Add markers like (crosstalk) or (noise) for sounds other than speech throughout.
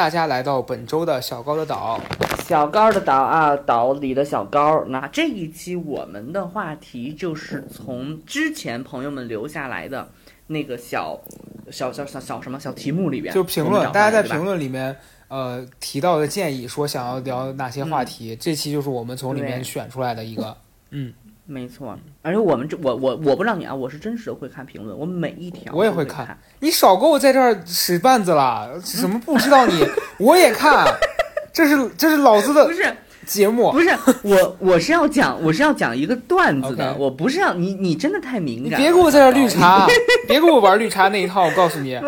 大家来到本周的小高的岛。小高的岛啊，岛里的小高。那这一期我们的话题就是从之前朋友们留下来的那个小小小小小什么小题目里边，就评论，大家在评论里面呃提到的建议，说想要聊哪些话题，这期就是我们从里面选出来的一个。嗯，没错，而且我们这我我我不知道你啊，我是真实的会看评论，我每一条我也会看你少给我在这儿使绊子了，什么不知道你，(laughs) 我也看，这是这是老子的不是节目不，是我我是要讲我是要讲一个段子的我不是要你你真的太敏感了，别给我在这儿绿茶，别给我玩绿茶那一套，我告诉你，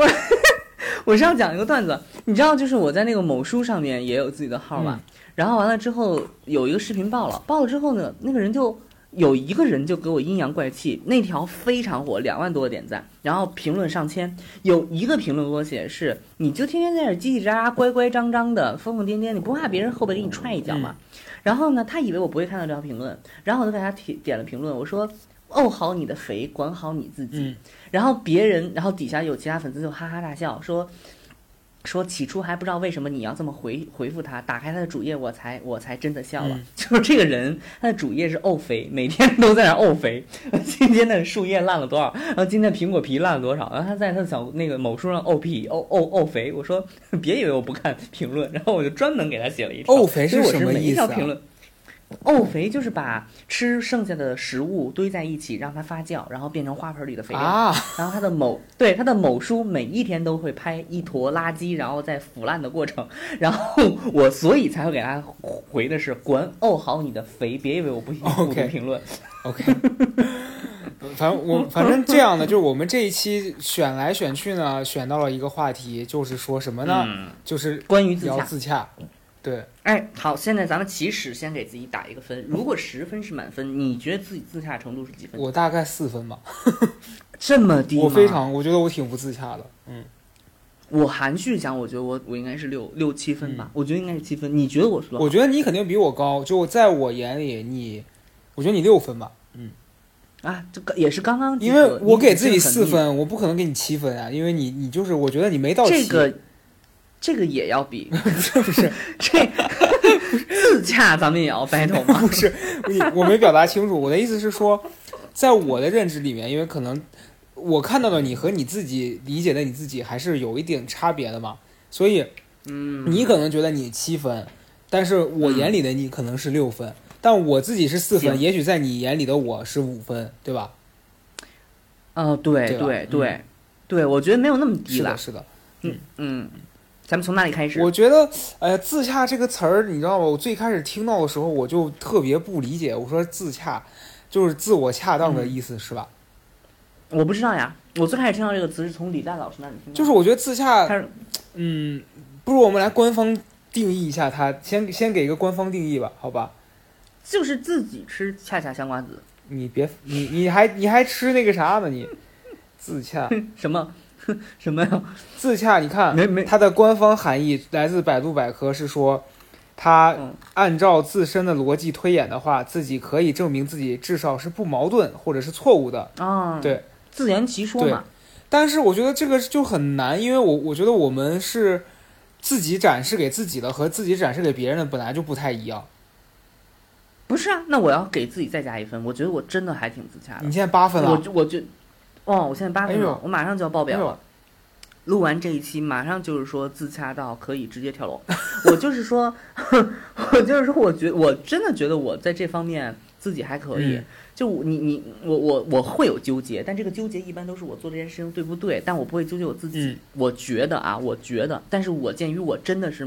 (laughs) 我是要讲一个段子，你知道，就是我在那个某书上面也有自己的号嘛，然后完了之后有一个视频爆了，爆了之后呢，那个人就有一个人就给我阴阳怪气，那条非常火，两万多个点赞，然后评论上千，有一个评论给我写是，你就天天在这叽叽喳喳、乖乖张张的、疯疯癫癫，你不怕别人后背给你踹一脚吗？然后呢，他以为我不会看到这条评论，然后我就给他点点了评论，我说。哦好你的肥，管好你自己。嗯然后别人，然后底下有其他粉丝就哈哈大笑，说说起初还不知道为什么你要这么回回复他，打开他的主页，我才我才真的笑了。嗯 (laughs) 就是这个人，他的主页是沤肥，每天都在那儿沤肥。(laughs) 今天的树叶烂了多少？然后今天苹果皮烂了多少？然后他在他的小那个某书上沤皮沤沤沤肥。我说 (laughs) 别以为我不看评论，然后我就专门给他写了一条。沤肥是什么每一条意思啊评论。沤肥就是把吃剩下的食物堆在一起，让它发酵，然后变成花盆里的肥料。啊，然后他的某对他的某书每一天都会拍一坨垃圾，然后在腐烂的过程，然后我所以才会给他回的是管沤好你的肥，别以为我不不 OK 读评论。OK，(laughs) 反正我反正这样的，就是我们这一期选来选去呢，选到了一个话题，就是说什么呢？嗯，就是关于自洽。对，哎，好，现在咱们起始先给自己打一个分，如果十分是满分，你觉得自己自洽程度是几分？我大概四分吧，(laughs) 这么低我非，常，我觉得我挺不自洽的。嗯，我含蓄讲，我觉得我我应该是六六七分吧，我觉得应该是七分。你觉得我说？我觉得你肯定比我高，就在我眼里，你，我觉得你六分吧，嗯啊，这个也是刚刚因为我给自己四分，我不可能给你七分啊，因为你你就是我觉得你没到七，这个这个也要比，(laughs) 是不是？这自洽咱们也要 battle 吗？不是，你我没表达清楚。我的意思是说，在我的认知里面，因为可能我看到的你和你自己理解的你自己还是有一点差别的嘛，所以嗯，你可能觉得你七分，但是我眼里的你可能是六分，但我自己是四分，也许在你眼里的我是五分，对吧？哦，对对对对对，我觉得没有那么低了是的，。是的。嗯，咱们从哪里开始？我觉得，呃，自洽这个词儿，你知道吗？我最开始听到的时候，我就特别不理解。我说自洽，就是自我恰当的意思，是吧？我不知道呀，我最开始听到这个词是从李诞老师那里听到的，就是我觉得自洽嗯，不如我们来官方定义一下它，先先给一个官方定义吧，好吧？就是自己吃恰恰香瓜子，你别，你你还你还吃那个啥呢？你自洽，(laughs) 什么 (laughs) 什么呀？自洽，你看没没它的官方含义来自百度百科，是说它嗯按照自身的逻辑推演的话，自己可以证明自己至少是不矛盾或者是错误的。啊，对，自圆其说嘛。但是我觉得这个就很难，因为我我觉得我们是自己展示给自己的和自己展示给别人的本来就不太一样。不是啊，那我要给自己再加一分，我觉得我真的还挺自洽的你。现在八分了，我就我就，哦，我现在八分钟，哎我马上就要爆表了。哎录完这一期，马上就是说自洽到可以直接跳楼。(laughs) 我就是说，(laughs) 我就是说，我觉我真的觉得我在这方面自己还可以。嗯就你你我我我会有纠结，但这个纠结一般都是我做这件事情对不对，但我不会纠结我自己。嗯我觉得啊，我觉得，但是我鉴于我真的是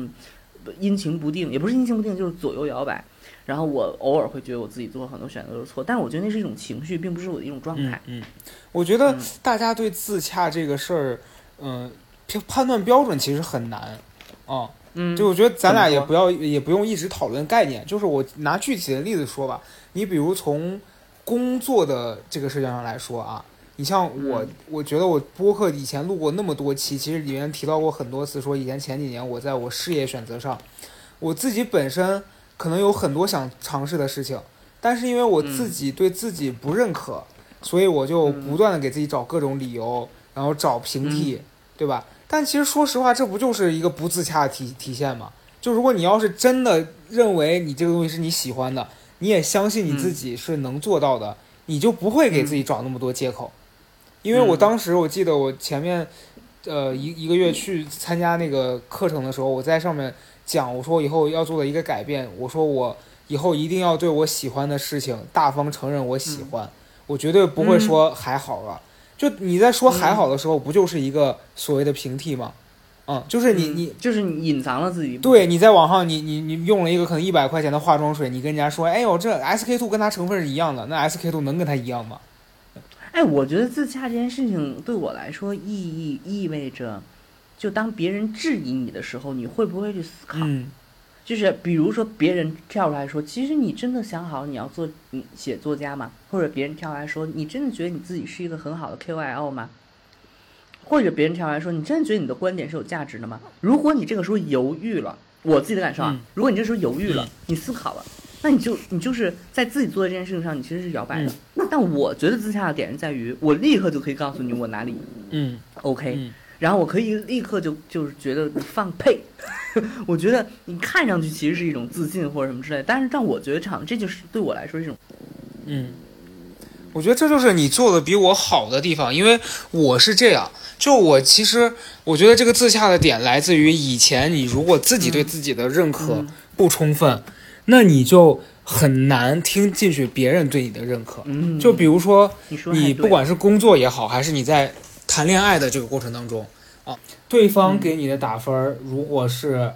阴晴不定，也不是阴晴不定，就是左右摇摆。然后我偶尔会觉得我自己做了很多选择都是错，但是我觉得那是一种情绪，并不是我的一种状态。嗯嗯，我觉得嗯大家对自洽这个事儿，嗯、判判断标准其实很难啊、嗯，就我觉得咱俩也不要也不用一直讨论概念，就是我拿具体的例子说吧。你比如从工作的这个事情上来说啊，你像我，嗯我觉得我播客以前录过那么多期，其实里面提到过很多次，说以前前几年我在我事业选择上，我自己本身可能有很多想尝试的事情，但是因为我自己对自己不认可，所以我就不断的给自己找各种理由，然后找平替，对吧？但其实说实话，这不就是一个不自洽的体体现吗？就如果你要是真的认为你这个东西是你喜欢的，你也相信你自己是能做到的，你就不会给自己找那么多借口。因为我当时我记得我前面，呃一一个月去参加那个课程的时候，我在上面讲，我说以后要做的一个改变，我说我以后一定要对我喜欢的事情大方承认我喜欢，我绝对不会说还好了。就你在说还好的时候，不就是一个所谓的平替吗？嗯，就是你你就是你隐藏了自己，对，你在网上你你你用了一个可能一百块钱的化妆水，你跟人家说，哎呦，这 SK two 跟它成分是一样的，那 SK two 能跟它一样吗？哎，我觉得自洽这件事情对我来说意义意味着，就当别人质疑你的时候，你会不会去思考？嗯就是比如说别人跳出来说，其实你真的想好你要做你写作家吗？或者别人跳出来说，你真的觉得你自己是一个很好的 KOL 吗？或者别人跳出来说，你真的觉得你的观点是有价值的吗？如果你这个时候犹豫了，我自己的感受啊，嗯如果你这时候犹豫了，嗯你思考了，那你就你就是在自己做的这件事情上，你其实是摇摆的。但我觉得自洽的点是在于，我立刻就可以告诉你我哪里嗯 OK，、嗯然后我可以立刻就就是觉得你放屁，(laughs) 我觉得你看上去其实是一种自信或者什么之类，但是但我觉得场这就是对我来说是一种嗯，我觉得这就是你做的比我好的地方，因为我是这样，就我其实我觉得这个自洽的点来自于以前你如果自己对自己的认可嗯。不充分，那你就很难听进去别人对你的认可。嗯，就比如说，你不管是工作也好，还是你在谈恋爱的这个过程当中啊，对方嗯给你的打分儿，如果是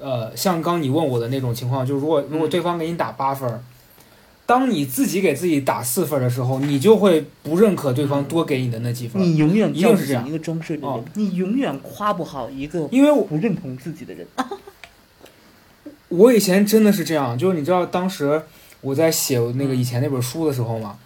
呃像刚你问我的那种情况，就如果如果嗯。对方给你打八分，当你自己给自己打四分的时候，你就会不认可对方多给你的那几分，你永远一定是这样。一个装睡的人，哦你永远夸不好一个因为我不认同自己的人。(laughs) 我以前真的是这样，就是你知道当时我在写那个以前那本书的时候嘛，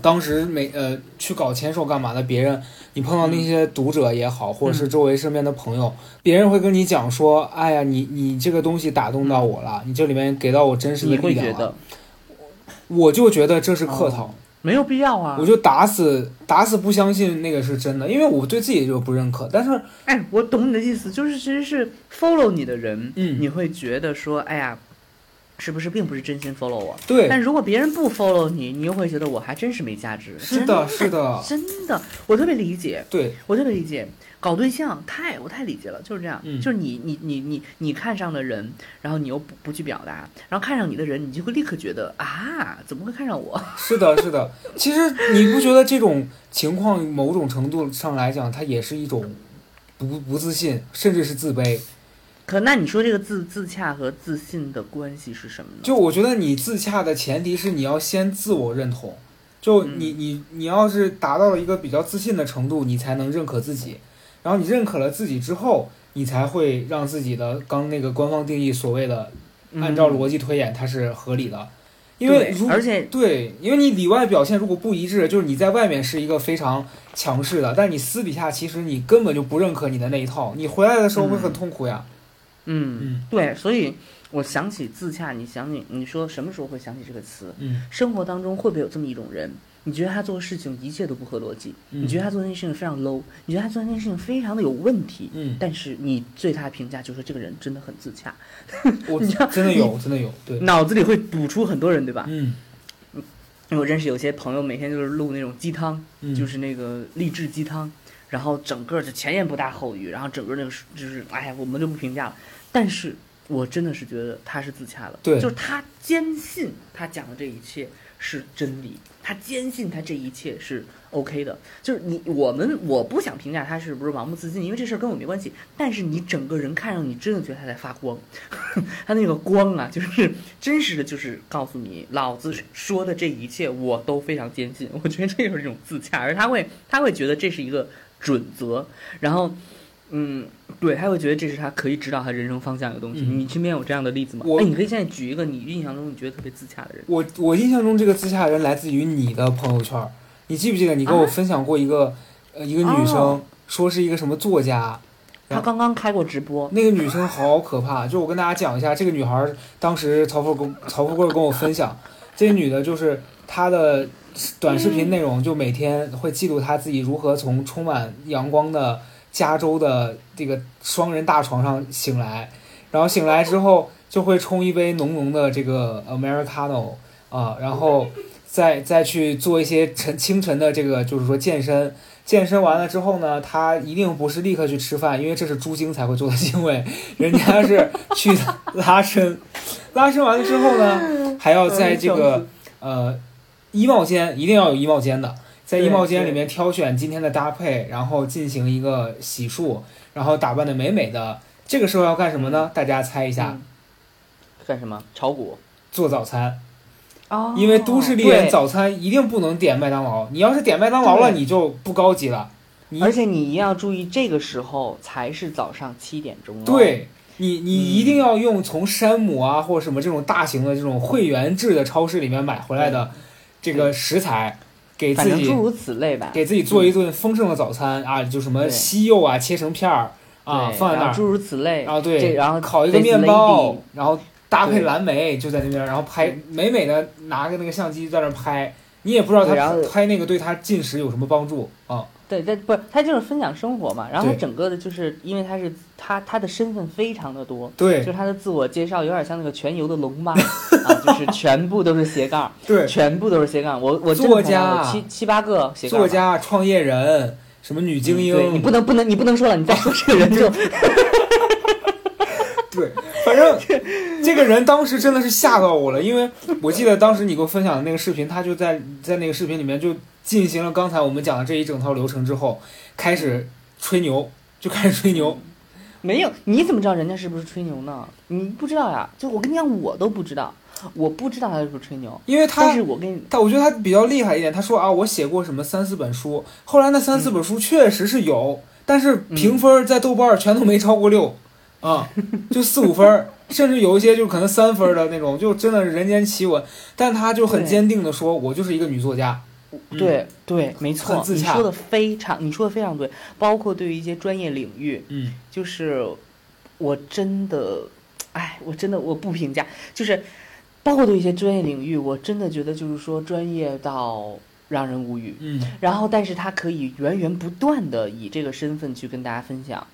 当时每呃去搞签售干嘛的，别人你碰到那些读者也好，或者是周围身边的朋友，别人会跟你讲说，哎呀，你你这个东西打动到我了，你这里面给到我真实的力量了会觉得，我就觉得这是客套，没有必要啊。我。就打死打死不相信那个是真的，因为我对自己就不认可，但是哎，我懂你的意思，就是其实是 follow 你的人，嗯。你会觉得说，哎呀，是不是并不是真心 follow 我？对，但如果别人不 follow 你，你又会觉得我还真是没价值。是的，是的，(laughs) 真的，我特别理解，对，我特别理解。搞对象太我太理解了，就是这样，嗯就是你你你你你看上的人，然后你又不不去表达，然后看上你的人，你就会立刻觉得啊，怎么会看上我？(laughs) 是的，是的。其实你不觉得这种情况某种程度上来讲，它也是一种不不自信，甚至是自卑。可那你说这个自自洽和自信的关系是什么呢？就我觉得你自洽的前提是你要先自我认同，就嗯你你你要是达到了一个比较自信的程度，你才能认可自己。然后你认可了自己之后，你才会让自己的刚那个官方定义所谓的按照逻辑推演，它是合理的。因为而且对，因为你里外表现如果不一致，就是你在外面是一个非常强势的，但你私底下其实你根本就不认可你的那一套，你回来的时候会很痛苦呀。嗯，嗯。对，所以我想起自洽，你想你你说什么时候会想起这个词？嗯。生活当中会不会有这么一种人？你觉得他做事情一切都不合逻辑，嗯。你觉得他做那件事情非常 low，你觉得他做那件事情非常的有问题，嗯，但是你对他的评价就是这个人真的很自洽，我 (laughs) 你真的有，真的有，对，脑子里会补出很多人，对吧？嗯。我认识有些朋友每天就是录那种鸡汤，嗯，就是那个励志鸡汤，然后整个就前言不搭后语，然后整个那个就是哎呀，我们就不评价了。但是我真的是觉得他是自洽的，对就是他坚信他讲的这一切是真理，他坚信他这一切是 OK 的。就是你我们我不想评价他是不是盲目自信，因为这事儿跟我没关系。但是你整个人看上你，真的觉得他在发光，(laughs) 他那个光啊，就是真实的，就是告诉你，老子说的这一切我都非常坚信。我觉得这就是一种自洽，而他会他会觉得这是一个准则，然后。嗯，对，他会觉得这是他可以指导他人生方向的东西。嗯你身边有这样的例子吗？我哎，你可以现在举一个你印象中你觉得特别自洽的人。我我印象中这个自洽的人来自于你的朋友圈儿，你记不记得你跟我啊分享过一个、呃一个女生、哦说是一个什么作家，她刚刚开过直播，那个女生好可怕，就我跟大家讲一下，这个女孩儿当时曹富贵曹富贵跟我分享，这个女的就是她的短视频内容，就每天会记录他自己如何从充满阳光的加州的这个双人大床上醒来，然后醒来之后就会冲一杯浓浓的这个 Americano 啊，然后再再去做一些晨清晨的这个就是说健身。健身完了之后呢，他一定不是立刻去吃饭，因为这是猪精才会做的行为。人家是去拉伸，拉伸完了之后呢，还要在这个呃衣帽间，一定要有衣帽间的，在衣帽间里面挑选今天的搭配，然后进行一个洗漱，然后打扮的美美的。这个时候要干什么呢？大家猜一下，嗯干什么？炒股。做早餐。哦因为都市丽人早餐一定不能点麦当劳，你要是点麦当劳了，你就不高级了。而且你一定要注意，这个时候才是早上七点钟、哦。，对你，你嗯一定要用从山姆啊或者什么这种大型的这种会员制的超市里面买回来的这个食材，给自己诸如此类吧。给自己做一顿丰盛的早餐啊，就什么西柚啊切成片儿啊放在那儿，诸如此类。然后对，然后烤一个面包然后搭配蓝莓就在那边，然后拍美美的拿个那个相机在那儿拍，你也不知道他拍那个对他进食有什么帮助啊？对，但不是他就是分享生活嘛。然后他整个的就是因为他是他他的身份非常的多，对就是他的自我介绍有点像那个全游的龙妈 (laughs) 啊，就是全部都是斜杠，(laughs) 对，全部都是斜杠。我我作家七七八个斜杠作家、创业人，什么女精嗯对你，不能不能你不能说了，你再说这个人就 (laughs) 对，反正这个人当时真的是吓到我了，因为我记得当时你给我分享的那个视频，他就在在那个视频里面就进行了刚才我们讲的这一整套流程之后，开始吹牛，(laughs) 就开始吹牛。没有。你怎么知道人家是不是吹牛呢？你不知道呀。就我跟你讲，我都不知道，我不知道他是不是吹牛。因为他但他是我跟你他我觉得他比较厉害一点，他说啊，我写过什么三四本书，后来那三四本书确实是有，但是评分在豆瓣全都没超过六，啊，就四五分儿，甚至有一些就可能三分的那种，就真的是人间奇闻。但他就很坚定的说，我就是一个女作家。嗯对对，没错你说的非常，你说的非常对。包括对于一些专业领域，嗯就是我真的，哎，我真的我不评价，就是包括对一些专业领域，我真的觉得就是说专业到让人无语。嗯然后，但是他可以源源不断的以这个身份去跟大家分享，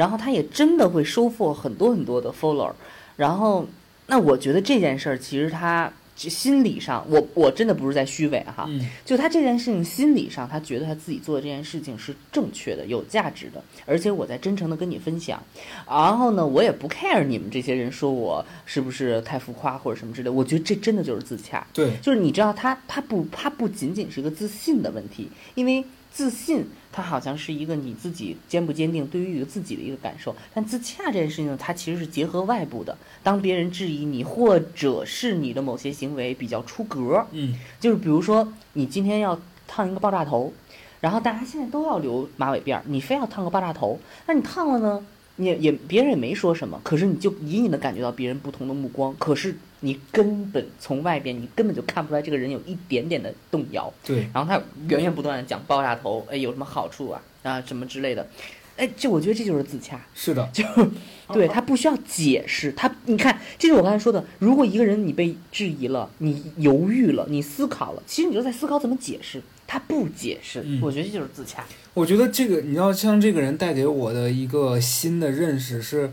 然后他也真的会收获很多很多的 follower。然后，那我觉得这件事儿其实他心理上，我我真的不是在虚伪哈，嗯就他这件事情心理上，他觉得他自己做的这件事情是正确的、有价值的，而且我在真诚的跟你分享。然后呢，我也不 care 你们这些人说我是不是太浮夸或者什么之类的，我觉得这真的就是自洽。对，就是你知道他他不他不仅仅是一个自信的问题，因为自信它好像是一个你自己坚不坚定对于自己的一个感受，但自洽这件事情它其实是结合外部的。当别人质疑你，或者是你的某些行为比较出格，嗯就是比如说你今天要烫一个爆炸头，然后大家现在都要留马尾辫儿，你非要烫个爆炸头，那你烫了呢？你也也别人也没说什么，可是你就隐隐的感觉到别人不同的目光，可是你根本从外边你根本就看不出来这个人有一点点的动摇，对，然后他源源不断的讲爆炸头，哎有什么好处啊啊什么之类的，哎这我觉得这就是自洽，是的，(laughs) 就对 (laughs) 他不需要解释，他你看，这是我刚才说的，如果一个人你被质疑了，你犹豫了，你思考了，其实你就在思考怎么解释，他不解释，嗯。我觉得这就是自洽。我觉得这个你知道，像这个人带给我的一个新的认识是，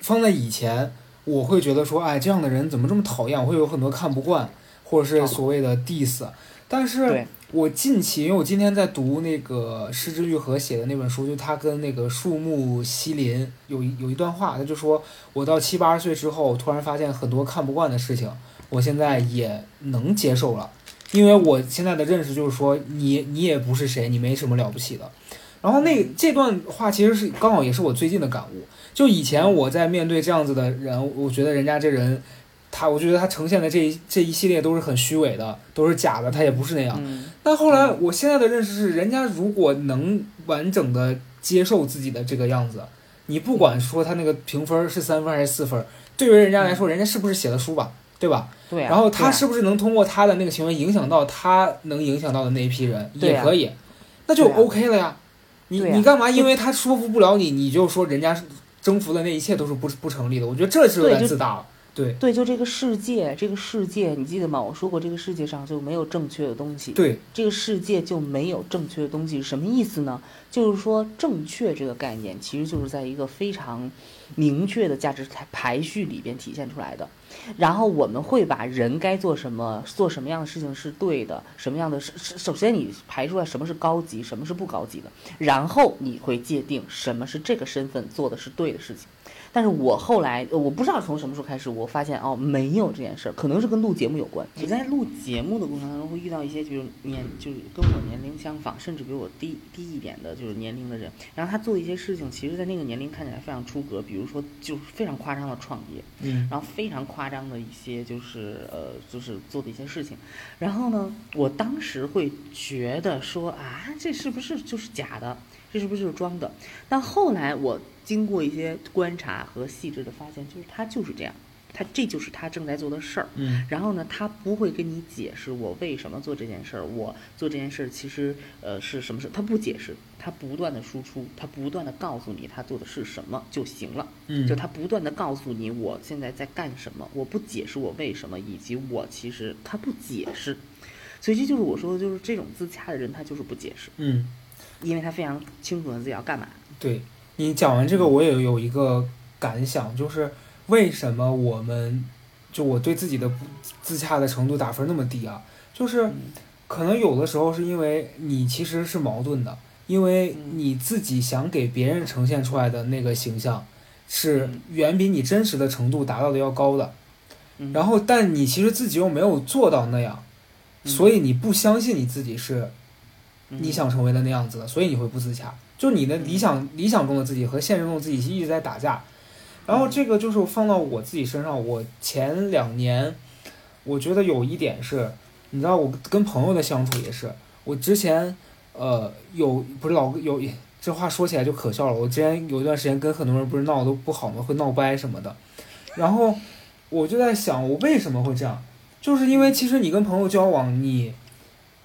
放在以前我会觉得说，哎，这样的人怎么这么讨厌？我会有很多看不惯，或者是所谓的 diss。但是我近期，因为我今天在读那个失之愈合写的那本书，就他跟那个树木希林有一有一段话，他就说我到七八十岁之后，突然发现很多看不惯的事情，我现在也能接受了。因为我现在的认识就是说，你你也不是谁，你没什么了不起的。然后那这段话其实是刚好也是我最近的感悟。就以前我在面对这样子的人，我觉得人家这人，他我觉得他呈现的这一这一系列都是很虚伪的，都是假的，他也不是那样。嗯，但后来我现在的认识是，人家如果能完整的接受自己的这个样子，你不管说他那个评分是三分还是四分，对于人家来说，人家是不是写的书吧，对吧？对啊。然后他是不是能通过他的那个行为影响到他能影响到的那一批人，啊也可以，那就 OK 了呀。你啊你干嘛因为他说服不了你，你就说人家征服的那一切都是不不成立的？我觉得这是有点自大了。对对，就这个世界，这个世界，你记得吗？我说过，这个世界上就没有正确的东西。对，这个世界就没有正确的东西什么意思呢？就是说，正确这个概念其实就是在一个非常明确的价值排排序里边体现出来的。然后我们会把人该做什么，做什么样的事情是对的，什么样的是是首先你排出来什么是高级，什么是不高级的，然后你会界定什么是这个身份做的是对的事情。但是我后来，呃我不知道从什么时候开始，我发现哦，没有这件事儿，可能是跟录节目有关。你在录节目的过程当中会遇到一些就是年，就是跟我年龄相仿，甚至比我低低一点的，就是年龄的人。然后他做一些事情，其实在那个年龄看起来非常出格，比如说就是非常夸张的创业，嗯然后非常夸张的一些就是呃就是做的一些事情。然后呢，我当时会觉得说啊，这是不是就是假的？这是不是就是装的？但后来我经过一些观察和细致的发现，就是他就是这样，他这就是他正在做的事儿。嗯然后呢，他不会跟你解释我为什么做这件事儿，我做这件事儿其实呃是什么事，他不解释，他不断的输出，他不断的告诉你他做的是什么就行了。嗯，就他不断的告诉你我现在在干什么，我不解释我为什么，以及我其实他不解释，所以这就是我说的，就是这种自洽的人，他就是不解释，嗯。因为他非常清楚他自己要干嘛。对你讲完这个，我也有一个感想，就是为什么我们就我对自己的不自洽的程度打分那么低啊？就是嗯。可能有的时候是因为你其实是矛盾的，因为嗯。你自己想给别人呈现出来的那个形象是嗯。远比你真实的程度达到的要高的，嗯。然后但你其实自己又没有做到那样，嗯。所以你不相信你自己是嗯。你想成为的那样子的，所以你会不自洽。就你的理想理想中的自己和现实中的自己一直在打架。然后这个就是放到我自己身上，我前两年我觉得有一点是，你知道我跟朋友的相处也是，我之前呃有不是老有这话说起来就可笑了，我之前有一段时间跟很多人不是闹得都不好吗？会闹掰什么的，然后我就在想我为什么会这样，就是因为其实你跟朋友交往，你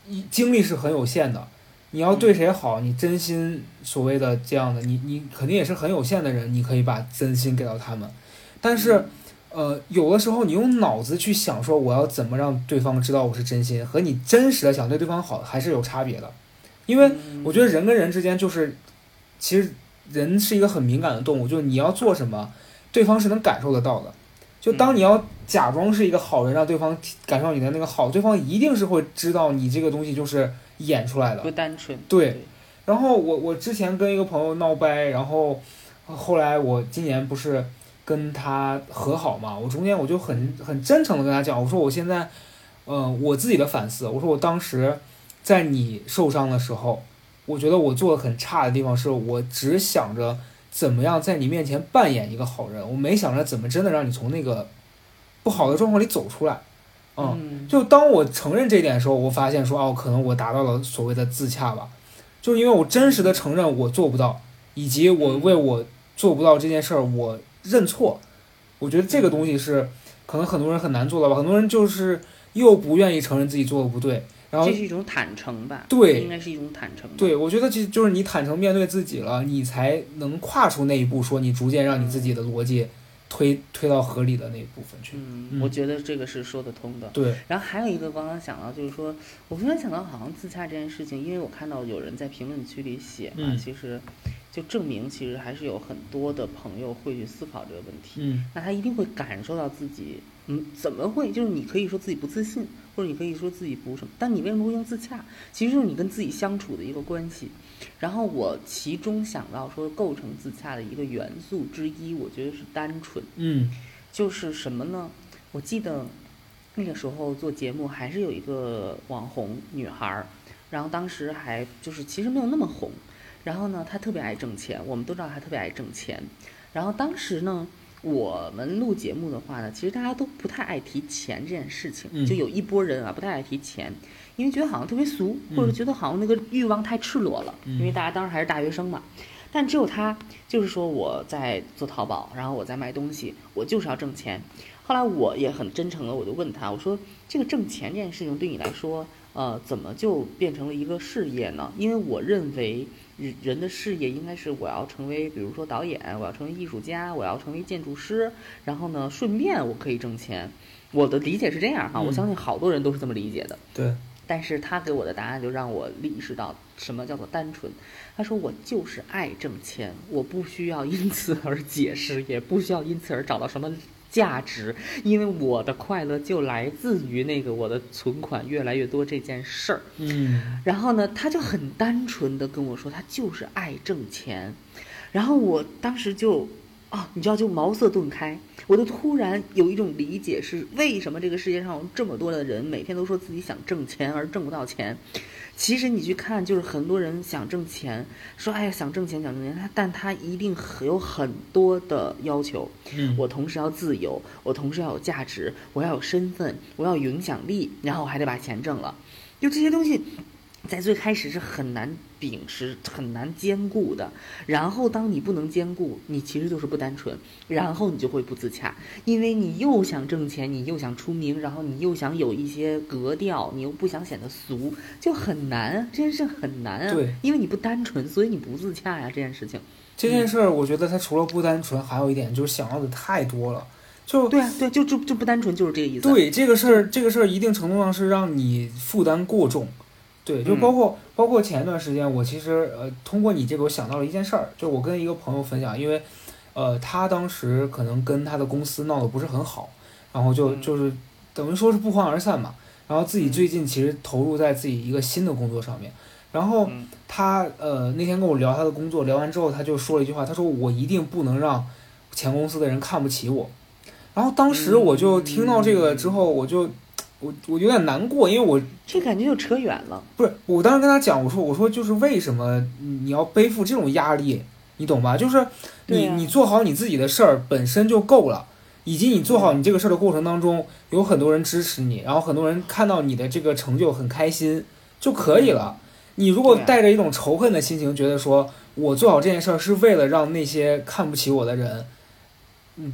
一精力是很有限的。你要对谁好，你真心所谓的这样的，你你肯定也是很有限的人，你可以把真心给到他们。但是，呃，有的时候你用脑子去想说我要怎么让对方知道我是真心，和你真实的想对对方好还是有差别的。因为我觉得人跟人之间就是，其实人是一个很敏感的动物，就是你要做什么，对方是能感受得到的。就当你要假装是一个好人，让对方感受你的那个好，对方一定是会知道你这个东西就是演出来的不。单纯。对，然后我我之前跟一个朋友闹掰，然后后来我今年不是跟他和好嘛，我中间我就很很真诚的跟他讲，我说我现在，呃，我自己的反思，我说我当时在你受伤的时候，我觉得我做的很差的地方是我只想着怎么样在你面前扮演一个好人，我没想着怎么真的让你从那个不好的状况里走出来，嗯嗯，就当我承认这一点的时候，我发现说哦，可能我达到了所谓的自洽吧，就是因为我真实的承认我做不到，以及我为我做不到这件事儿我认错。我觉得这个东西是可能很多人很难做到吧，很多人就是又不愿意承认自己做的不对，然后这是一种坦诚吧？对应该是一种坦诚吧。对我觉得其实就是你坦诚面对自己了，你才能跨出那一步，说你逐渐让你自己的逻辑推推到合理的那一部分去。我觉得这个是说得通的。对，然后还有一个刚刚想到，就是说我突然想到，好像自洽这件事情，因为我看到有人在评论区里写嘛，嗯其实就证明其实还是有很多的朋友会去思考这个问题。嗯那他一定会感受到自己，嗯，怎么会？就是你可以说自己不自信，或者你可以说自己不什么，但你为什么会用自洽？其实就是你跟自己相处的一个关系。然后我其中想到说，构成自洽的一个元素之一，我觉得是单纯。嗯就是什么呢？我记得那个时候做节目还是有一个网红女孩儿，然后当时还就是其实没有那么红，然后呢，他特别爱挣钱，我们都知道他特别爱挣钱，然后当时呢。我们录节目的话呢，其实大家都不太爱提钱这件事情，嗯就有一波人啊不太爱提钱，因为觉得好像特别俗，或者嗯觉得好像那个欲望太赤裸了，嗯因为大家当时还是大学生嘛。但只有他，就是说我在做淘宝，然后我在卖东西，我就是要挣钱。后来我也很真诚的，我就问他，我说这个挣钱这件事情对你来说，呃，怎么就变成了一个事业呢？因为我认为人人的事业应该是我要成为，比如说导演，我要成为艺术家，我要成为建筑师，然后呢，顺便我可以挣钱。我的理解是这样哈，我相信好多人都是这么理解的。对，但是他给我的答案就让我意识到什么叫做单纯。他说我就是爱挣钱，我不需要因此而解释，也不需要因此而找到什么价值，因为我的快乐就来自于那个我的存款越来越多这件事儿。嗯，然后呢，他就很单纯的跟我说，他就是爱挣钱。然后我当时就，啊，你知道，就茅塞顿开，我就突然有一种理解，是为什么这个世界上有这么多的人每天都说自己想挣钱而挣不到钱。其实你去看，就是很多人想挣钱，说哎呀想挣钱想挣钱，他但他一定很有很多的要求。嗯我同时要自由，我同时要有价值，我要有身份，我要有影响力，然后我还得把钱挣了。就这些东西，在最开始是很难秉持、很难兼顾的。然后当你不能兼顾，你其实就是不单纯，然后你就会不自洽，因为你又想挣钱，你又想出名，然后你又想有一些格调，你又不想显得俗，就很难啊，这件事很难啊。对，因为你不单纯，所以你不自洽呀、这件事情。这件事儿，我觉得它除了不单纯，还有一点就是想要的太多了。就对啊，对，就就就不单纯，就是这个意思。对这个事儿，这个事儿一定程度上是让你负担过重。对，就嗯。包括、包括前一段时间，我其实呃通过你这个，我想到了一件事儿，就我跟一个朋友分享，因为呃他当时可能跟他的公司闹得不是很好，然后就嗯。就是等于说是不欢而散嘛。然后自己最近其实投入在自己一个新的工作上面，然后嗯。他呃那天跟我聊他的工作，聊完之后他就说了一句话，他说我一定不能让前公司的人看不起我。然后当时我就听到这个之后，我就我我有点难过，因为我这感觉就扯远了。不是我当时跟他讲，我说我说就是为什么你要背负这种压力，你懂吧？就是你、你做好你自己的事儿本身就够了，以及你做好你这个事儿的过程当中，有很多人支持你，然后很多人看到你的这个成就很开心就可以了。你如果带着一种仇恨的心情，觉得说我做好这件事儿是为了让那些看不起我的人，嗯，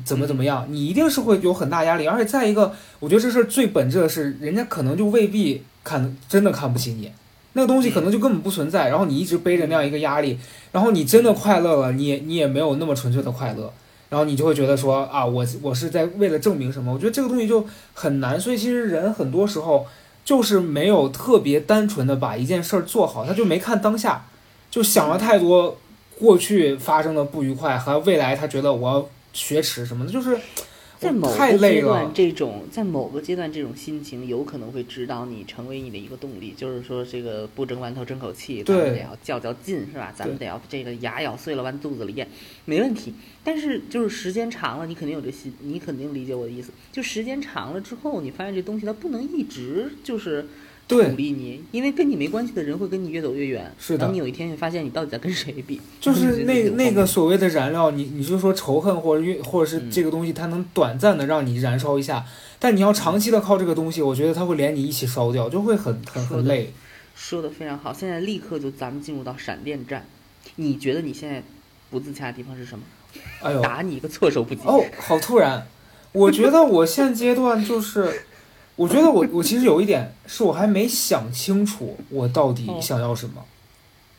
怎么怎么样，你一定是会有很大压力。而且再一个，我觉得这事儿最本质的是，人家可能就未必看真的看不起你，那个东西可能就根本不存在。然后你一直背着那样一个压力，然后你真的快乐了，你也你也没有那么纯粹的快乐。然后你就会觉得说啊，我我是在为了证明什么？我觉得这个东西就很难。所以其实人很多时候就是没有特别单纯的把一件事儿做好，他就没看当下，就想了太多过去发生的不愉快和未来，他觉得我要雪耻什么的，就是在某个阶段，。这种在某个阶段这种心情有可能会指导你成为你的一个动力，就是说这个不争馒头争口气，咱们得要较较劲，是吧？咱们得要这个牙咬碎了往肚子里咽，没问题。但是就是时间长了，你肯定有这心，你肯定理解我的意思。就时间长了之后，你发现这东西它不能一直就是对鼓励你，因为跟你没关系的人会跟你越走越远。是的等你有一天会发现你到底在跟谁比，就是那那个个所谓的燃料，你你就说仇恨或者越或者是嗯这个东西，它能短暂的让你燃烧一下，但你要长期的靠这个东西，我觉得它会连你一起烧掉，就会很很很累。说的非常好，现在立刻就咱们进入到闪电战。你觉得你现在不自洽的地方是什么？哎呦，打你一个措手不及。哦，好突然！我觉得我现阶段就是，我觉得我 (laughs) 我其实有一点是我还没想清楚我到底哦。想要什么。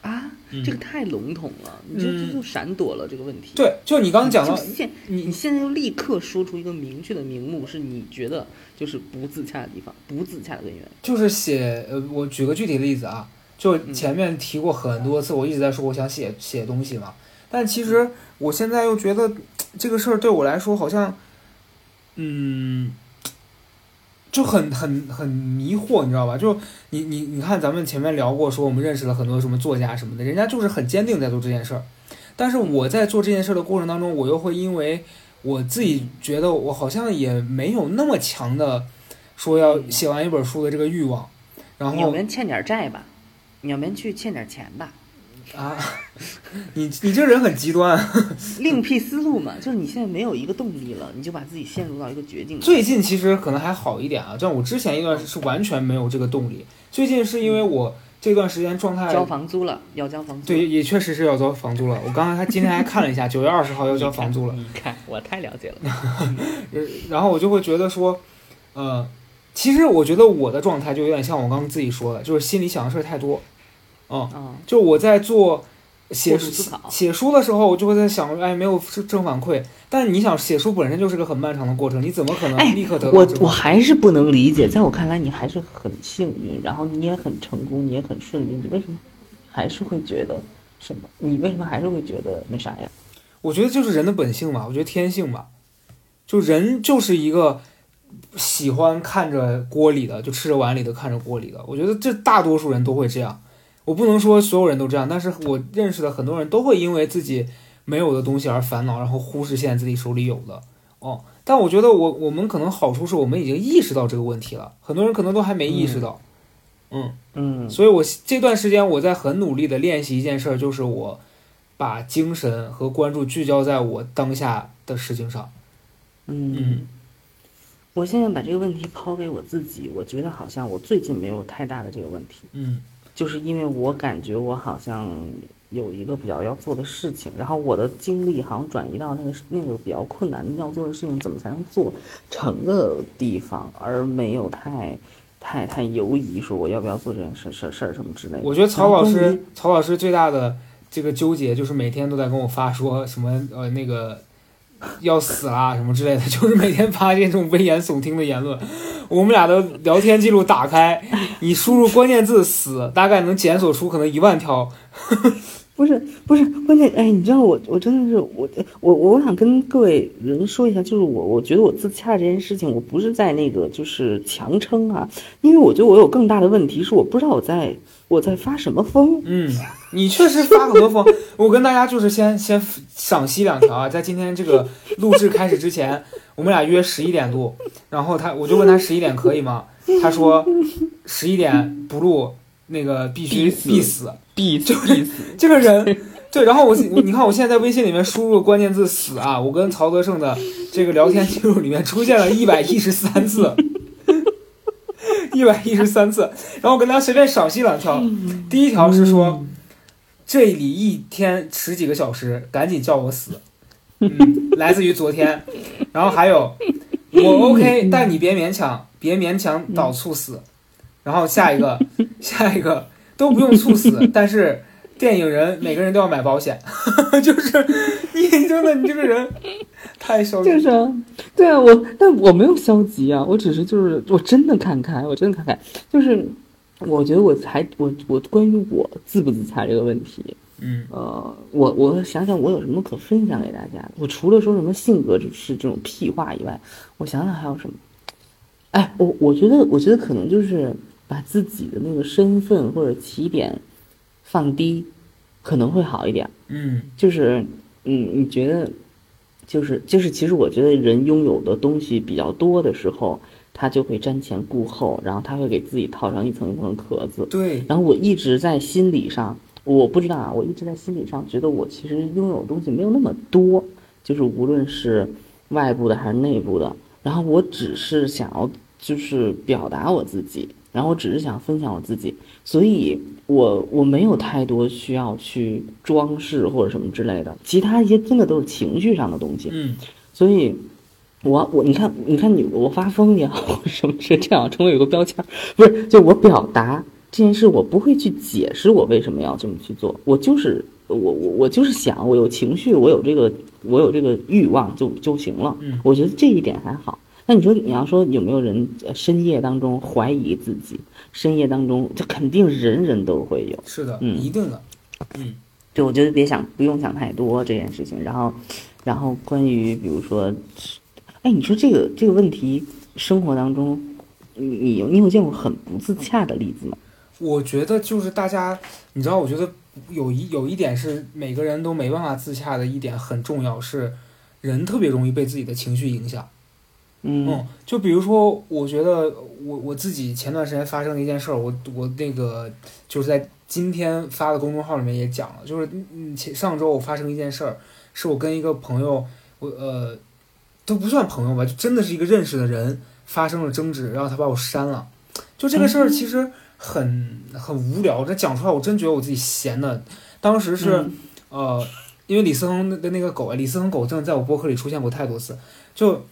啊，嗯。这个太笼统了，你这嗯。这就闪躲了这个问题。对，就你刚刚讲到，现你你现在又立刻说出一个明确的名目，是你觉得就是不自洽的地方，不自洽的根源。就是写呃，我举个具体的例子啊，就嗯。前面提过很多次，我一直在说我想写写东西嘛，但其实我现在又觉得这个事儿对我来说好像，嗯，就很很很迷惑，你知道吧？就你你你看，咱们前面聊过，说我们认识了很多什么作家什么的，人家就是很坚定在做这件事儿，但是我在做这件事儿的过程当中，我又会因为我自己觉得我好像也没有那么强的说要写完一本书的这个欲望，然后你们欠点债吧，你们去欠点钱吧，啊，你你这人很极端。(laughs) 另辟思路嘛。就是你现在没有一个动力了，你就把自己陷入到一个绝境。最近其实可能还好一点啊，像我之前一段是完全没有这个动力。最近是因为我这段时间状态交房租了，要交房租。对，，也确实是要交房租了。我刚才还今天还看了一下，九月二十号要交房租了。你看，我太了解了。(laughs) 呃然后我就会觉得说，呃，其实我觉得我的状态就有点像我刚刚自己说的，就是心里想的事儿太多。嗯，嗯，就我在做写写书的时候，我就会在想，哎，没有正反馈。但你想，写书本身就是个很漫长的过程，你怎么可能哎立刻得到我？我还是不能理解，在我看来，你还是很幸运，然后你也很成功，你也很顺利，你为什么还是会觉得什么？你为什么还是会觉得那啥呀？我觉得就是人的本性嘛，我觉得天性吧，就人就是一个喜欢看着锅里的，就吃着碗里的，看着锅里的。我觉得这大多数人都会这样，我不能说所有人都这样，但是我认识的很多人都会因为自己没有的东西而烦恼，然后忽视现在自己手里有的。哦，但我觉得我我们可能好处是我们已经意识到这个问题了，很多人可能都还没意识到。嗯。嗯。所以我这段时间我在很努力的练习一件事儿，就是我把精神和关注聚焦在我当下的事情上。嗯。嗯，我现在把这个问题抛给我自己，我觉得好像我最近没有太大的这个问题，嗯就是因为我感觉我好像有一个比较要做的事情，然后我的精力好像转移到那个那个比较困难的要做的事情，怎么才能做成的地方，而没有太太太犹疑，说我要不要做这件事事事儿什么之类的。我觉得曹老师，曹老师最大的这个纠结就是每天都在跟我发说什么呃那个要死啦什么之类的，(laughs) 就是每天发这种危言耸听的言论。我们俩的聊天记录打开，你输入关键字“死”，大概能检索出可能一万条。不是不是，关键哎，你知道我我真的是我我我想跟各位人说一下，就是我我觉得我自洽这件事情，我不是在那个就是强撑啊，因为我觉得我有更大的问题是我不知道我在我在发什么疯。嗯，你确实发很多疯。我跟大家就是先先赏析两条啊，在今天这个录制开始之前，我们俩约十一点录，然后他我就问他十一点可以吗？他说十一点不录那个必须必死必死。必必死，(laughs) 这个人对，然后我我你看我现在在微信里面输入关键字“死”啊，我跟曹德胜的这个聊天记录里面出现了一百一十三次。(laughs) 一百一十三次，然后我跟大家随便赏析两条。第一条是说，这里一天十几个小时，赶紧叫我死。(laughs) 嗯，来自于昨天。然后还有，我 OK，但你别勉强，别勉强导猝死。然后下一个，(laughs) 下一个都不用猝死，(laughs) 但是电影人每个人都要买保险，(laughs) 就是你真的你这个人太消极了。就是啊，对啊，我但我没有消极啊，我只是就是我真的看开，我真的看开，就是我觉得我才我我关于我自不自裁这个问题，嗯呃，我我想想我有什么可分享给大家的。我除了说什么性格是这种屁话以外，我想想还有什么？哎，我我觉得我觉得可能就是把自己的那个身份或者起点放低，可能会好一点。嗯就是嗯，你觉得就是就是，其实我觉得人拥有的东西比较多的时候，他就会瞻前顾后，然后他会给自己套上一层一层壳子。对，然后我一直在心理上，我不知道啊，我一直在心理上觉得我其实拥有的东西没有那么多，就是无论是外部的还是内部的，然后我只是想要就是表达我自己，然后我只是想分享我自己，所以我我没有太多需要去装饰或者什么之类的，其他一些真的都是情绪上的东西，嗯所以。我我你看你看你我发疯也好什么是这样，中间有个标签儿，不是就我表达这件事，我不会去解释我为什么要这么去做，我就是我我我就是想，我有情绪，我有这个我有这个欲望就就行了。嗯我觉得这一点还好。那你说你要说有没有人呃深夜当中怀疑自己？深夜当中，这肯定人人都会有。是的，嗯一定的。嗯对，我觉得别想，不用想太多这件事情。然后，然后关于比如说，哎，你说这个这个问题，生活当中，你你有你有见过很不自洽的例子吗？我觉得就是大家，你知道，我觉得有一有一点是每个人都没办法自洽的一点很重要，是人特别容易被自己的情绪影响。嗯嗯，就比如说，我觉得我我自己前段时间发生的一件事儿，我我那个就是在今天发的公众号里面也讲了，就是嗯前上周我发生一件事儿，是我跟一个朋友，我呃都不算朋友吧，就真的是一个认识的人发生了争执，然后他把我删了。就这个事儿，其实很很无聊。这讲出来，我真觉得我自己闲的。当时是、嗯呃，因为李思恒的那个狗啊，李思恒狗真的在我博客里出现过太多次。就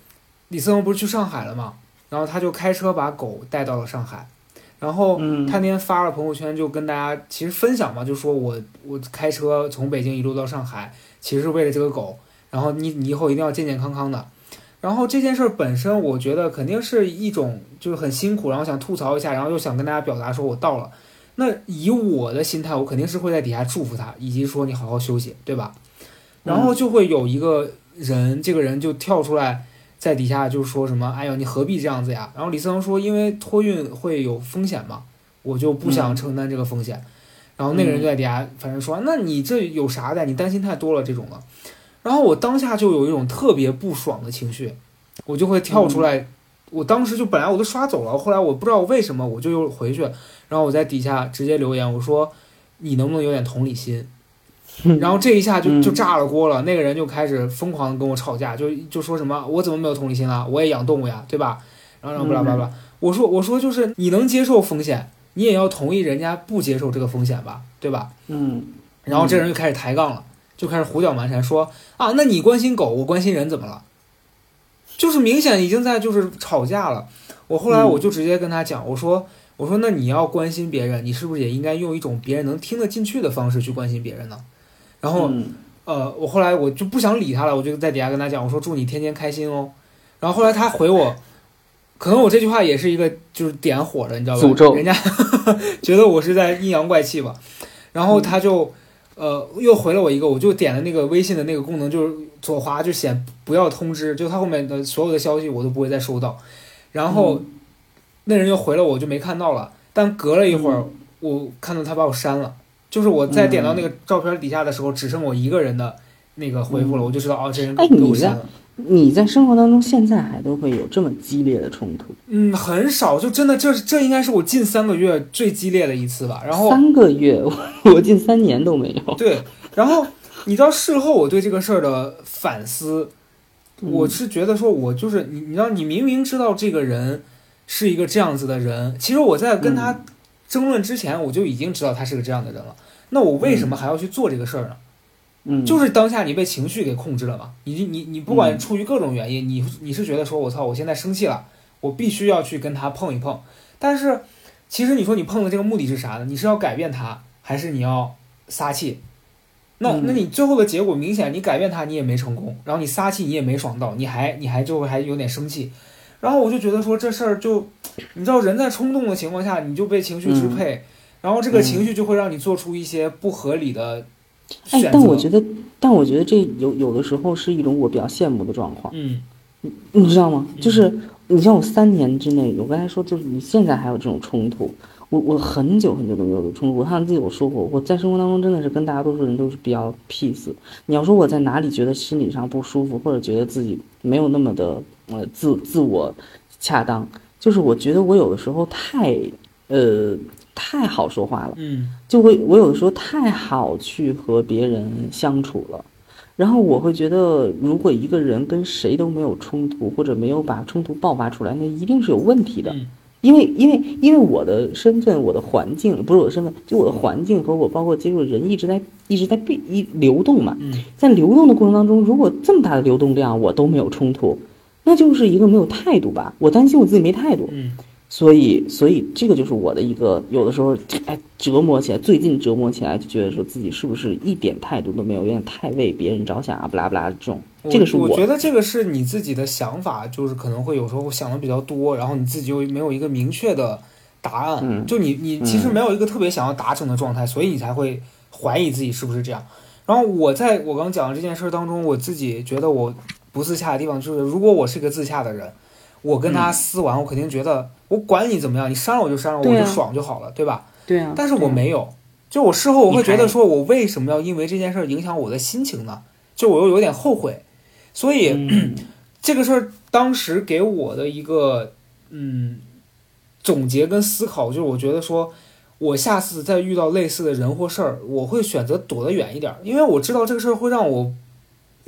李思恒不是去上海了嘛，然后他就开车把狗带到了上海，然后嗯他那天发了朋友圈，就跟大家其实分享嘛，就说我我开车从北京一路到上海，其实是为了这个狗，然后你你以后一定要健健康康的。然后这件事儿本身，我觉得肯定是一种就是很辛苦，然后想吐槽一下，然后又想跟大家表达说我到了。那以我的心态，我肯定是会在底下祝福他，以及说你好好休息，对吧？然后就会有一个人，这个人就跳出来，在底下就说什么：“哎呦，你何必这样子呀？”然后李思恒说：“因为托运会有风险嘛，我就不想承担这个风险。然后那个人就在底下，反正说：“那你这有啥的？你担心太多了这种的。”然后我当下就有一种特别不爽的情绪，我就会跳出来。我当时就本来我都刷走了，后来我不知道为什么我就又回去，然后我在底下直接留言，我说：“你能不能有点同理心？”然后这一下就嗯就炸了锅了，那个人就开始疯狂地跟我吵架，就就说什么我怎么没有同理心了？我也养动物呀，对吧？然后然后巴拉巴拉我说我说就是你能接受风险，你也要同意人家不接受这个风险吧，对吧？嗯然后这人就开始抬杠了，就开始胡搅蛮缠，说啊，那你关心狗，我关心人，怎么了？就是明显已经在就是吵架了。我后来嗯我就直接跟他讲，我说我说那你要关心别人，你是不是也应该用一种别人能听得进去的方式去关心别人呢？然后嗯呃，我后来我就不想理他了，我就在底下跟他讲，我说祝你天天开心哦。然后后来他回我，可能我这句话也是一个就是点火的，你知道吧？诅咒人家 (laughs) 觉得我是在阴阳怪气吧。然后他就呃又回了我一个，我就点了那个微信的那个功能，就是左滑就显不要通知，就他后面的所有的消息我都不会再收到。然后那人又回了我，我就没看到了。但隔了一会儿，我看到他把我删了。就是我在点到那个照片底下的时候，只剩我一个人的那个回复了，我就知道哦，这人哎你在给我删了。你在生活当中现在还都会有这么激烈的冲突？嗯，很少，就真的这这应该是我近三个月最激烈的一次吧。然后三个月，我 (laughs) 我近三年都没有。对，然后你知道事后我对这个事儿的反思，我是觉得说，我就是你，你知道，你明明知道这个人是一个这样子的人，其实我在跟他争论之前，我就已经知道他是个这样的人了。那我为什么还要去做这个事儿呢？嗯，就是当下你被情绪给控制了嘛，你你你不管嗯出于各种原因，你你是觉得说我操，我现在生气了，我必须要去跟他碰一碰。但是其实你说你碰的这个目的是啥呢？你是要改变他，还是你要撒气？那嗯那你最后的结果明显，你改变他你也没成功，然后你撒气你也没爽到，你还你还就还有点生气。然后我就觉得说这事儿就，你知道人在冲动的情况下，你就被情绪支配，然后这个嗯情绪就会让你做出一些不合理的哎选，择。但我觉得，但我觉得这有有的时候是一种我比较羡慕的状况，嗯你你知道吗？就是你像我三年之内，我刚才说，就是你现在还有这种冲突，我我很久很久都没有冲突。我好像记得我说过，我在生活当中真的是跟大多数人都是比较 peace。你要说我在哪里觉得心理上不舒服，或者觉得自己没有那么的呃自自我恰当，就是我觉得我有的时候太呃太好说话了。嗯就会我有的时候太好去和别人相处了，然后我会觉得，如果一个人跟谁都没有冲突，或者没有把冲突爆发出来，那一定是有问题的。嗯因为因为因为我的身份，我的环境不是我的身份，就我的环境和我包括接触的人一直在一直在变一流动嘛，嗯在流动的过程当中，如果这么大的流动量我都没有冲突，那就是一个没有态度吧。我担心我自己没态度，嗯所以，所以这个就是我的一个有的时候，哎，折磨起来，最近折磨起来，就觉得说自己是不是一点态度都没有，有点太为别人着想啊，不拉不拉这种，这个是我觉得这个是你自己的想法，就是可能会有时候想的比较多，然后你自己又没有一个明确的答案，嗯就你你其实没有一个特别想要达成的状态，所以你才会怀疑自己是不是这样。然后我在我刚讲的这件事当中，我自己觉得我不自洽的地方就是，如果我是个自洽的人，我跟他撕完，我肯定觉得我管你怎么样，你删了我就删了，我就爽就好了，对吧？对啊，但是我没有，就我事后我会觉得说，我为什么要因为这件事影响我的心情呢？就我又有点后悔，所以、嗯。(clears throat) 这个事儿当时给我的一个嗯总结跟思考，就是我觉得说，我下次再遇到类似的人或事儿，我会选择躲得远一点儿，因为我知道这个事儿会让我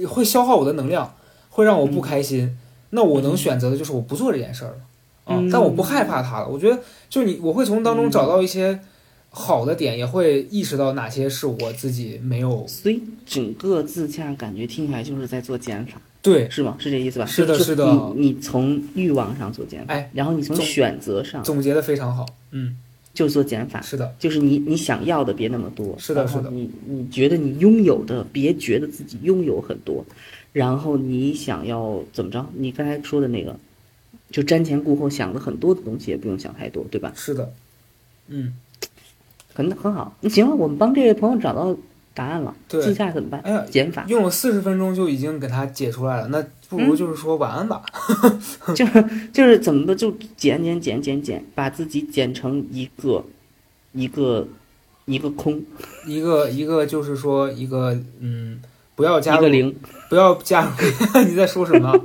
会消耗我的能量，会让我不开心。那我能选择的就是我不做这件事儿了嗯但我不害怕它了。我觉得就是你，我会从当中找到一些好的点，也会意识到哪些是我自己没有所以整个自洽感觉听起来就是在做减法，对是吗？是这意思吧？是的是的你你从欲望上做减法，哎然后你从选择上总结的非常好。嗯，就做减法，是的，就是你你想要的别那么多，是的是的你你觉得你拥有的，别觉得自己拥有很多，然后你想要怎么着？你刚才说的那个，就瞻前顾后想的很多的东西，也不用想太多，对吧？是的。嗯，很很好。那行了，我们帮这位朋友找到答案了，对自洽怎么办？哎呀，减法，用了四十分钟就已经给他解出来了，那不如就是说晚安吧。(laughs) 就是就是怎么的，就减减减减减，把自己减成一个一个一个空，一个一个就是说一个嗯，不要加入一个零，不要加入。(laughs) 你在说什么？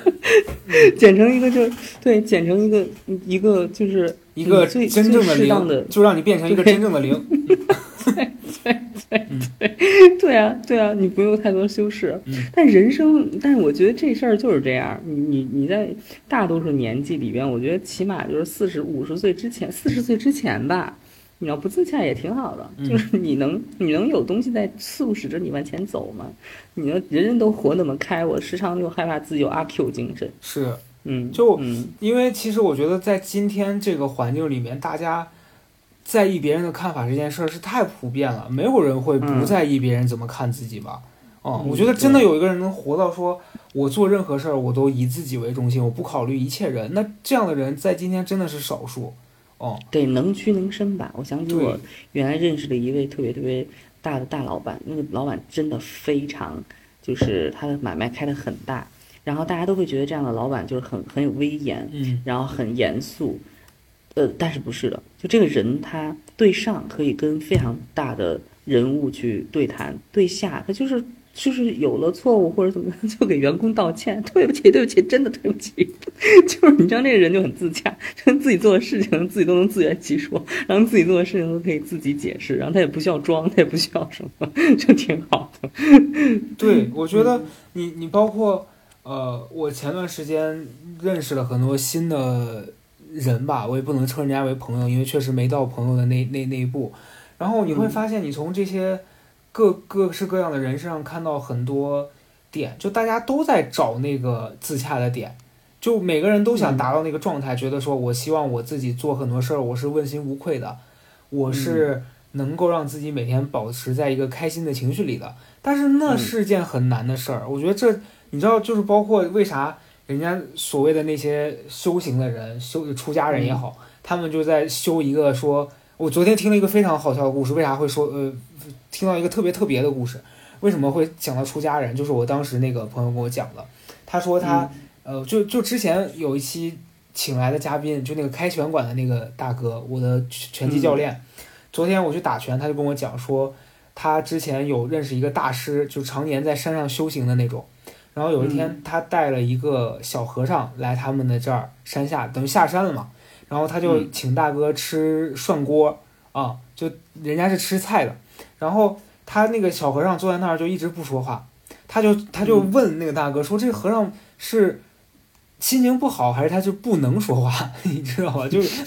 (laughs) 减成一个就对，减成一个一个就是一个最真正的最适当的零，就让你变成一个真正的零。对啊，对啊，你不用太多修饰。嗯但人生，但是我觉得这事儿就是这样。你你你在大多数年纪里边，我觉得起码就是四十五十岁之前，四十岁之前吧，你要不自洽也挺好的。嗯就是你能你能有东西在促使着你往前走吗？你能人人都活那么开，我时常就害怕自己有阿 Q 精神。是嗯，就嗯因为其实我觉得在今天这个环境里面，大家在意别人的看法这件事儿是太普遍了，没有人会不嗯在意别人怎么看自己吧。哦、嗯我觉得真的有一个人能活到说，我做任何事儿我都以自己为中心，我不考虑一切人。那这样的人在今天真的是少数。哦，对，能屈能伸吧。我想起我原来认识的一位特别特别大的大老板，那个老板真的非常，就是他的买卖开得很大，然后大家都会觉得这样的老板就是很很有威严，嗯然后很严肃，呃，但是不是的，就这个人他对上可以跟非常大的人物去对谈，对下他就是。就是有了错误或者怎么样，(laughs) 就给员工道歉，对不起，对不起，真的对不起。(laughs) 就是你知道那个人就很自洽，就 (laughs) 自己做的事情自己都能自圆其说，然后自己做的事情都可以自己解释，然后他也不需要装，他也不需要什么，就挺好的。对，我觉得你你包括呃，我前段时间认识了很多新的人吧，我也不能称人家为朋友，因为确实没到朋友的那那那一步。然后你会嗯发现，你从这些各各式各样的人身上看到很多点，就大家都在找那个自洽的点。就每个人都想嗯达到那个状态，觉得说我希望我自己做很多事儿，我是问心无愧的，我是能够让自己每天保持在一个开心的情绪里的。但是那嗯是件很难的事儿，我觉得这你知道，就是包括为啥人家所谓的那些修行的人，修出家人也好，他们就在修一个说，我昨天听了一个非常好笑的故事，为啥会说呃，听到一个特别特别的故事，为什么会讲到出家人？就是我当时那个朋友跟我讲的，他说他、呃，就就之前有一期请来的嘉宾，就那个开拳馆的那个大哥，我的拳击教练，昨天我去打拳，他就跟我讲说，他之前有认识一个大师，就常年在山上修行的那种。然后有一天，他带了一个小和尚来他们的这儿山下，等于下山了嘛。然后他就嗯请大哥吃涮锅啊，就人家是吃菜的。然后他那个小和尚坐在那儿就一直不说话，他就他就问那个大哥说：“这个和尚是心情不好，还是他就不能说话？(laughs) 你知道吧？就是，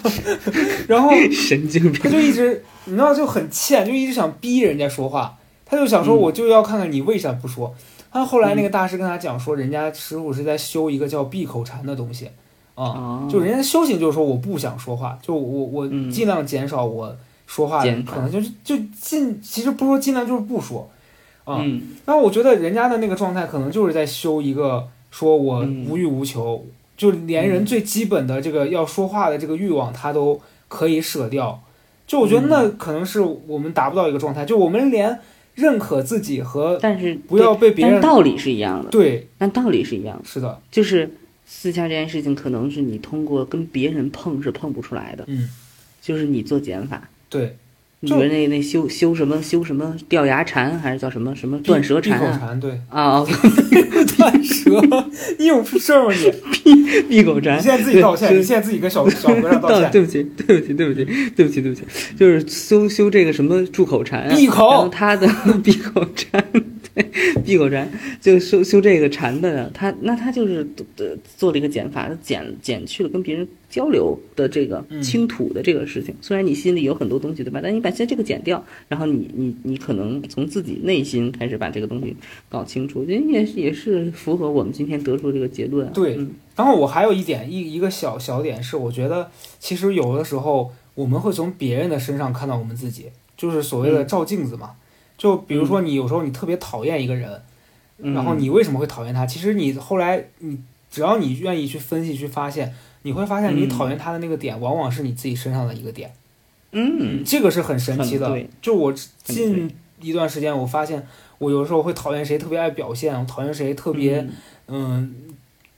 (laughs) 然后神经病。他就一直，你知道就很欠，就一直想逼人家说话。他就想说，嗯我就要看看你为啥不说。他后来那个大师跟他讲说，人家师傅是在修一个叫闭口禅的东西，啊、哦。就人家修行就是说我不想说话，就我我嗯。尽量减少我说话的，可能就是就尽，其实不说尽量就是不说，啊、嗯。然后我觉得人家的那个状态可能就是在修一个说我嗯。无欲无求，就连人最基本的这个要说话的这个欲望，他都可以舍掉。就我觉得嗯。那可能是我们达不到一个状态，就我们连认可自己和但是不要被别人但道理是一样的，对，但道理是一样的，是的，就是私下这件事情，可能是你通过跟别人碰是碰不出来的，嗯，就是你做减法。对，你就觉得那那修修什么修什么掉牙禅还是叫什么什么断舌闭口禅啊？禅，对，啊，哦 (laughs) 断舌，你有事儿吗你？闭闭口禅你。现在自己道歉，对你现在自己跟小小和尚道 (laughs) 歉，对不起，对不起，对不起，对不起，对不起，就是修修这个什么住口禅啊，闭口他的 (laughs) 闭口禅，闭口禅就修修这个禅的，他那他就是呃做了一个减法，减减去了跟别人交流的这个嗯倾吐的这个事情。虽然你心里有很多东西，对吧？但你把现在这个减掉，然后你你你可能从自己内心开始把这个东西搞清楚，我觉得也是也是符合我们今天得出的这个结论啊。对嗯然后我还有一点一一个小小点是，我觉得其实有的时候我们会从别人的身上看到我们自己，就是所谓的嗯照镜子嘛。就比如说你有时候你特别讨厌一个人，嗯然后你为什么会讨厌他？其实你后来你只要你愿意去分析去发现，你会发现你嗯讨厌他的那个点，往往是你自己身上的一个点。嗯这个是很神奇的。就我近一段时间，我发现我有时候会讨厌谁特别爱表现，我讨厌谁特别嗯嗯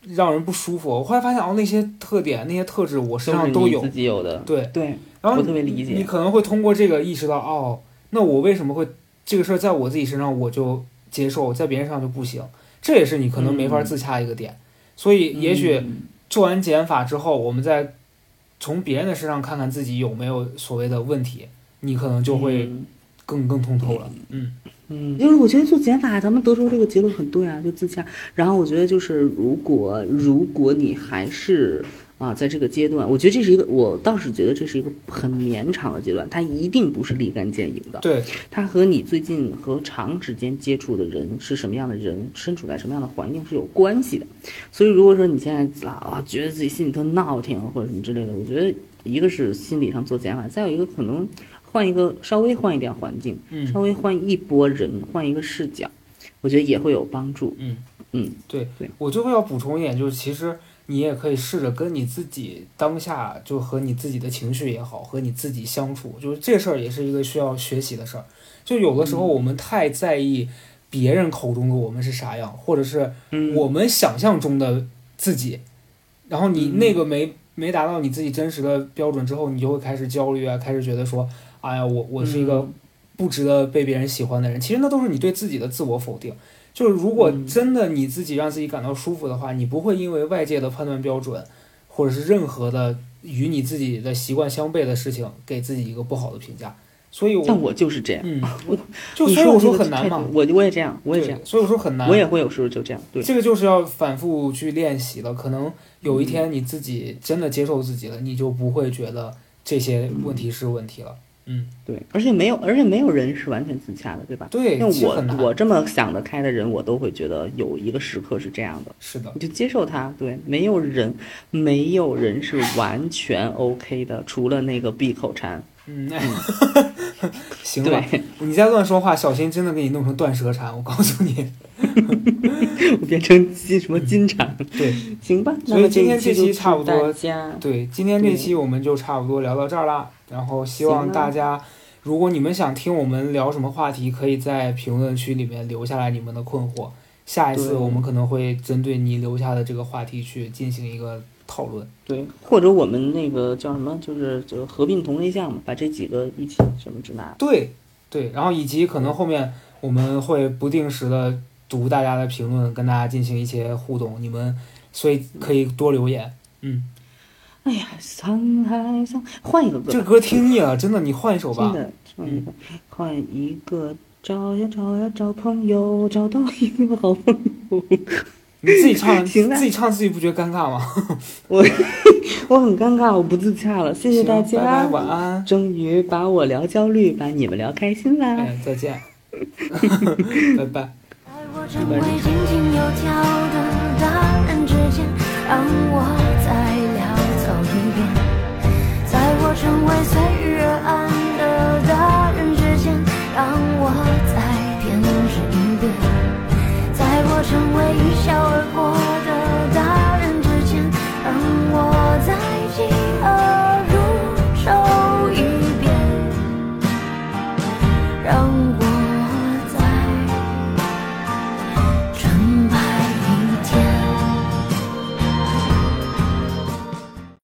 让人不舒服。我后来发现哦，那些特点、那些特质我身上都有自。己有的，对，对，然后你。可能会通过这个意识到哦，那我为什么会这个事儿在我自己身上我就接受，在别人身上就不行？这也是你可能没法嗯自洽一个点。所以也许嗯做完减法之后，我们再从别人的身上看看自己有没有所谓的问题，你可能就会嗯更更通透了。嗯嗯，因为我觉得做减法，咱们得出这个结论很对啊，就自洽。然后我觉得就是，如果如果你还是啊，在这个阶段，我觉得这是一个，我倒是觉得这是一个很绵长的阶段，它一定不是立竿见影的。对，它和你最近和长时间接触的人是什么样的人，身处在什么样的环境是有关系的。所以如果说你现在啊觉得自己心里特闹挺或者什么之类的，我觉得一个是心理上做减法，再有一个可能换一个稍微换一点环境，嗯稍微换一波人，换一个视角，我觉得也会有帮助。嗯嗯，对对，我最后要补充一点，就是其实你也可以试着跟你自己当下就和你自己的情绪也好，和你自己相处，就是这事儿也是一个需要学习的事儿。就有的时候我们太在意别人口中的我们是啥样，或者是嗯我们想象中的自己，然后你嗯那个没没达到你自己真实的标准之后，你就会开始焦虑啊，开始觉得说，哎呀，我我是一个嗯不值得被别人喜欢的人。其实那都是你对自己的自我否定。就是如果嗯真的你自己让自己感到舒服的话，你不会因为外界的判断标准，或者是任何的与你自己的习惯相悖的事情，给自己一个不好的评价。所以我，像我就是这样。嗯，(laughs) 我就你所以我说很难嘛，我我也这样，我也这样，，对所以我说很难，我也会有时候就这样。对，这个就是要反复去练习了。可能有一天你自己真的接受自己了，你就不会觉得这些问题是问题了。嗯，对，而且没有，而且没有人是完全自洽的，对吧？对，像我。我这么想得开的人，我都会觉得有一个时刻是这样的，是的，你就接受它。对，没有人，没有人是完全 OK 的，除了那个闭口禅。嗯，(laughs) 哎行吧，对，你再乱说话，小心真的给你弄成断舌禅。我告诉你，(laughs) 我变成金什么金蝉，对行吧？所以那么今天这期差不多对，今天这期我们就差不多聊到这儿啦。然后希望大家，如果你们想听我们聊什么话题，可以在评论区里面留下来你们的困惑。下一次我们可能会针对你留下的这个话题去进行一个讨论。对，或者我们那个叫什么，就是就合并同类项嘛，把这几个一起什么之拿。对对，然后以及可能后面我们会不定时的读大家的评论，跟大家进行一些互动。你们所以可以多留言。嗯，哎呀，沧海桑，换一个歌，这歌听腻了，真的，你换一首吧真。的，换一个，换一个，找呀找呀找朋友，找到一个好朋友。(laughs) 你自己唱，自己唱自己不觉得尴尬吗？(laughs) 我我很尴尬，我不自洽了，谢谢大家。拜，晚安。终于把我聊焦虑，把你们聊开心啦。哎，再见，(laughs) 拜拜。在我在我成为随遇而安的大人之前让我再偏执一遍在我成为一笑而过